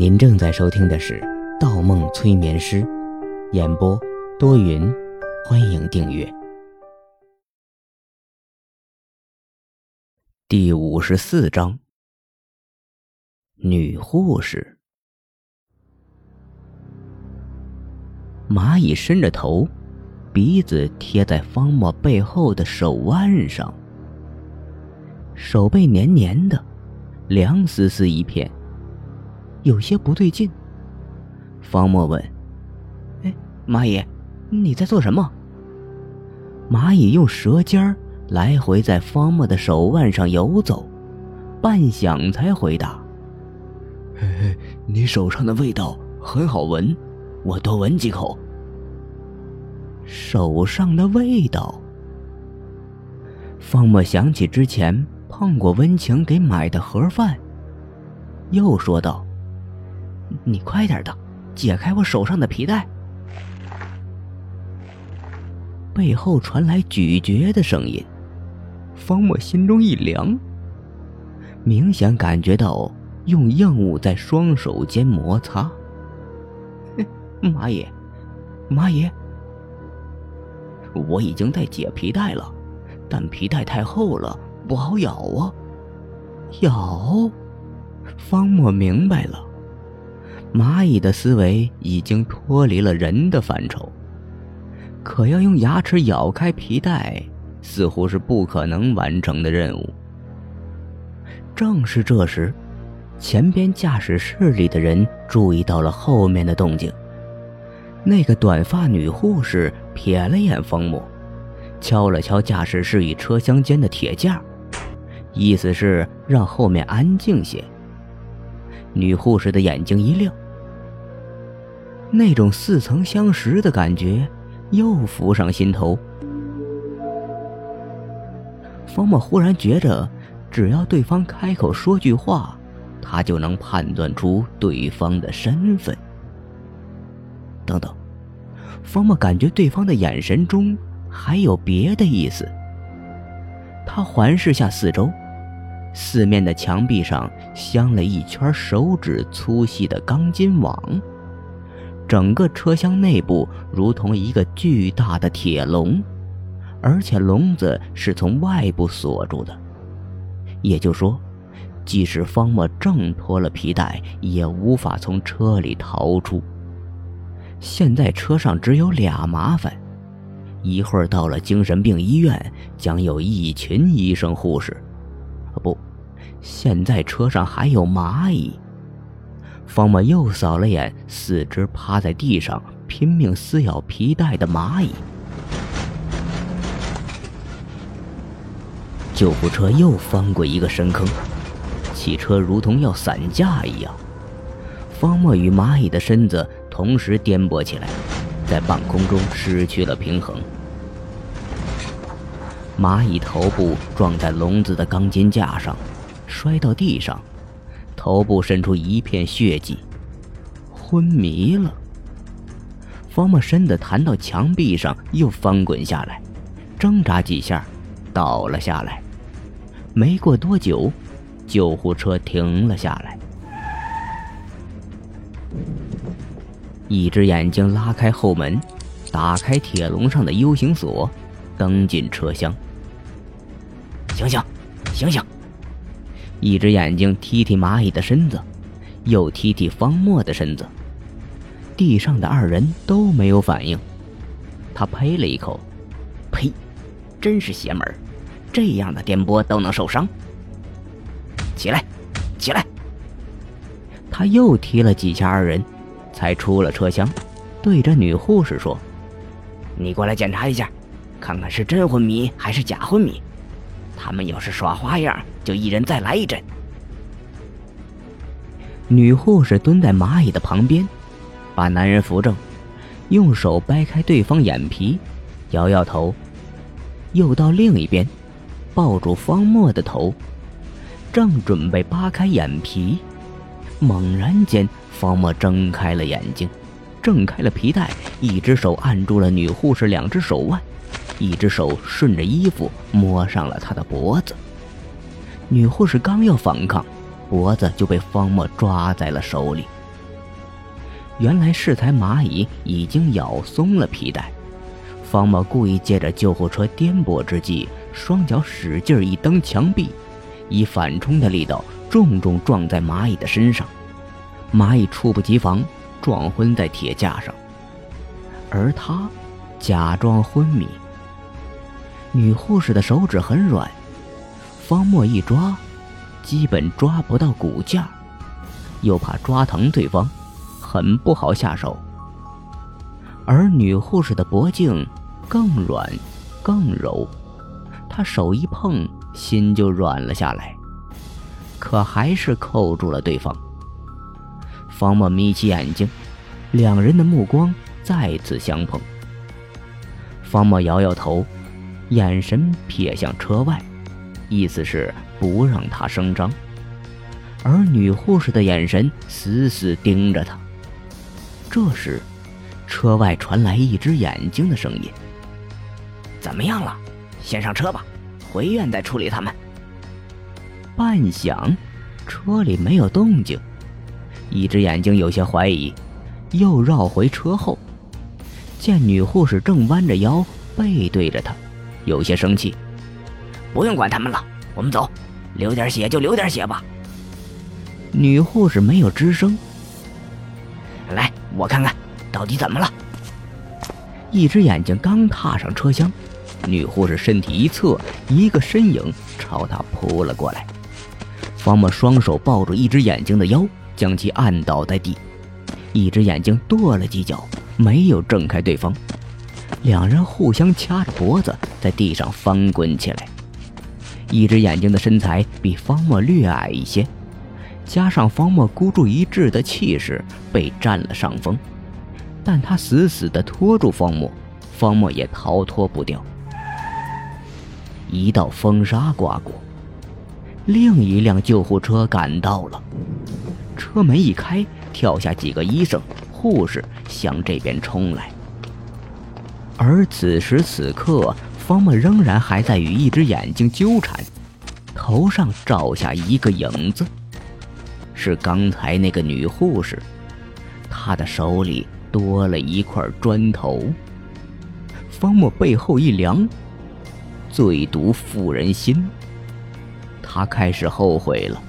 您正在收听的是《盗梦催眠师》，演播多云，欢迎订阅。第五十四章，女护士。蚂蚁伸着头，鼻子贴在方墨背后的手腕上，手背黏黏的，凉丝丝一片。有些不对劲。方墨问：“哎，蚂蚁，你在做什么？”蚂蚁用舌尖来回在方墨的手腕上游走，半晌才回答：“嘿嘿，你手上的味道很好闻，我多闻几口。”手上的味道。方墨想起之前碰过温情给买的盒饭，又说道。你快点的，解开我手上的皮带。背后传来咀嚼的声音，方墨心中一凉，明显感觉到用硬物在双手间摩擦。蚂蚁，蚂蚁，我已经在解皮带了，但皮带太厚了，不好咬啊。咬，方墨明白了。蚂蚁的思维已经脱离了人的范畴，可要用牙齿咬开皮带，似乎是不可能完成的任务。正是这时，前边驾驶室里的人注意到了后面的动静。那个短发女护士瞥了眼方木，敲了敲驾驶室与车厢间的铁架，意思是让后面安静些。女护士的眼睛一亮。那种似曾相识的感觉又浮上心头。方墨忽然觉着，只要对方开口说句话，他就能判断出对方的身份。等等，方墨感觉对方的眼神中还有别的意思。他环视下四周，四面的墙壁上镶了一圈手指粗细的钢筋网。整个车厢内部如同一个巨大的铁笼，而且笼子是从外部锁住的。也就说，即使方墨挣脱了皮带，也无法从车里逃出。现在车上只有俩麻烦：一会儿到了精神病医院，将有一群医生护士；不，现在车上还有蚂蚁。方墨又扫了眼四只趴在地上拼命撕咬皮带的蚂蚁，救护车又翻过一个深坑，汽车如同要散架一样。方墨与蚂蚁的身子同时颠簸起来，在半空中失去了平衡。蚂蚁头部撞在笼子的钢筋架上，摔到地上。头部渗出一片血迹，昏迷了。方墨身子弹到墙壁上，又翻滚下来，挣扎几下，倒了下来。没过多久，救护车停了下来。一只眼睛拉开后门，打开铁笼上的 U 型锁，登进车厢。醒醒，醒醒！一只眼睛踢踢蚂蚁的身子，又踢踢方墨的身子。地上的二人都没有反应。他呸了一口：“呸，真是邪门这样的颠簸都能受伤。”起来，起来！他又踢了几下二人，才出了车厢，对着女护士说：“你过来检查一下，看看是真昏迷还是假昏迷。他们要是耍花样。”就一人再来一针。女护士蹲在蚂蚁的旁边，把男人扶正，用手掰开对方眼皮，摇摇头，又到另一边，抱住方墨的头，正准备扒开眼皮，猛然间，方墨睁开了眼睛，挣开了皮带，一只手按住了女护士两只手腕，一只手顺着衣服摸上了她的脖子。女护士刚要反抗，脖子就被方墨抓在了手里。原来是才蚂蚁已经咬松了皮带。方默故意借着救护车颠簸之际，双脚使劲一蹬墙壁，以反冲的力道重重撞在蚂蚁的身上，蚂蚁猝不及防撞昏在铁架上，而他假装昏迷。女护士的手指很软，方墨一抓，基本抓不到骨架，又怕抓疼对方，很不好下手。而女护士的脖颈更软，更柔，她手一碰，心就软了下来，可还是扣住了对方。方墨眯起眼睛，两人的目光再次相碰。方墨摇摇头。眼神瞥向车外，意思是不让他声张。而女护士的眼神死死盯着他。这时，车外传来一只眼睛的声音：“怎么样了？先上车吧，回院再处理他们。”半晌，车里没有动静。一只眼睛有些怀疑，又绕回车后，见女护士正弯着腰背对着他。有些生气，不用管他们了，我们走，流点血就流点血吧。女护士没有吱声。来，我看看，到底怎么了？一只眼睛刚踏上车厢，女护士身体一侧，一个身影朝她扑了过来。方默双手抱住一只眼睛的腰，将其按倒在地。一只眼睛跺了几脚，没有挣开对方。两人互相掐着脖子，在地上翻滚起来。一只眼睛的身材比方墨略矮一些，加上方墨孤注一掷的气势，被占了上风。但他死死地拖住方墨，方墨也逃脱不掉。一道风沙刮过，另一辆救护车赶到了。车门一开，跳下几个医生、护士，向这边冲来。而此时此刻，方默仍然还在与一只眼睛纠缠，头上照下一个影子，是刚才那个女护士，她的手里多了一块砖头。方默背后一凉，最毒妇人心，他开始后悔了，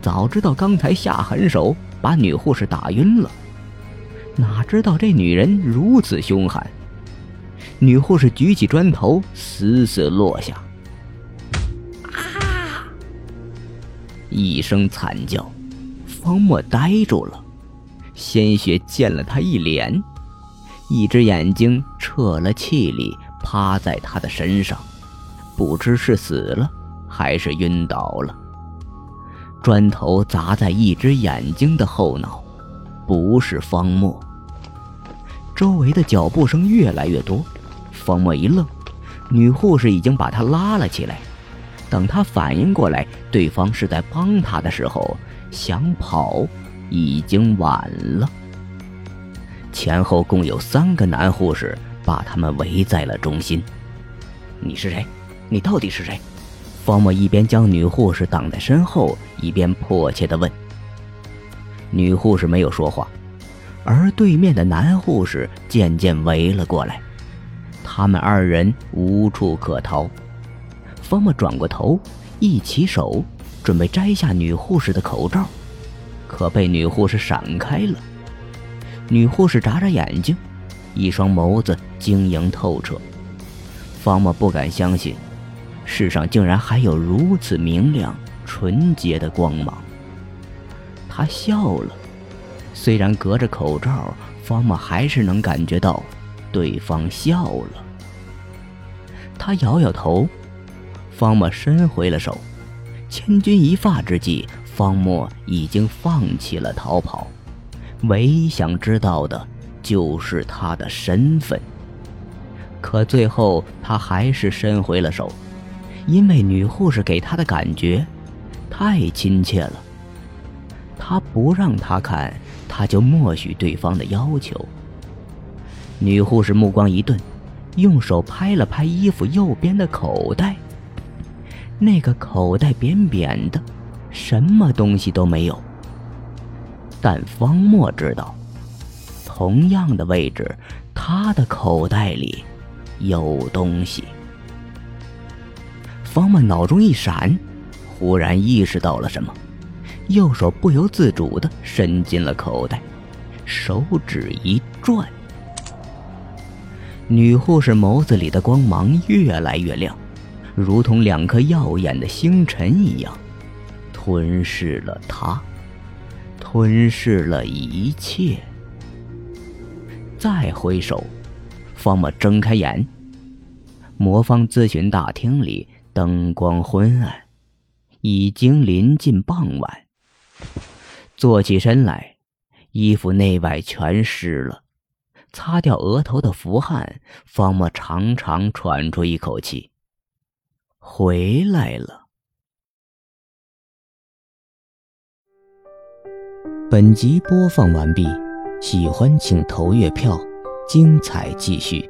早知道刚才下狠手把女护士打晕了，哪知道这女人如此凶悍。女护士举起砖头，死死落下。啊！一声惨叫，方墨呆住了，鲜血溅了他一脸。一只眼睛撤了气力，趴在他的身上，不知是死了还是晕倒了。砖头砸在一只眼睛的后脑，不是方墨。周围的脚步声越来越多。方墨一愣，女护士已经把他拉了起来。等他反应过来，对方是在帮他的时候，想跑已经晚了。前后共有三个男护士把他们围在了中心。你是谁？你到底是谁？方墨一边将女护士挡在身后，一边迫切地问。女护士没有说话，而对面的男护士渐渐围了过来。他们二人无处可逃，方默转过头，一起手准备摘下女护士的口罩，可被女护士闪开了。女护士眨眨眼睛，一双眸子晶莹透彻。方默不敢相信，世上竟然还有如此明亮、纯洁的光芒。他笑了，虽然隔着口罩，方默还是能感觉到对方笑了。他摇摇头，方墨伸回了手。千钧一发之际，方墨已经放弃了逃跑，唯一想知道的就是他的身份。可最后，他还是伸回了手，因为女护士给他的感觉太亲切了。他不让他看，他就默许对方的要求。女护士目光一顿。用手拍了拍衣服右边的口袋，那个口袋扁扁的，什么东西都没有。但方墨知道，同样的位置，他的口袋里有东西。方曼脑中一闪，忽然意识到了什么，右手不由自主地伸进了口袋，手指一转，女护士眸子里的光芒越来越亮，如同两颗耀眼的星辰一样，吞噬了他，吞噬了一切。再回首，方默睁开眼，魔方咨询大厅里。灯光昏暗，已经临近傍晚。坐起身来，衣服内外全湿了，擦掉额头的符汗，方莫长长喘出一口气。回来了。本集播放完毕，喜欢请投月票，精彩继续。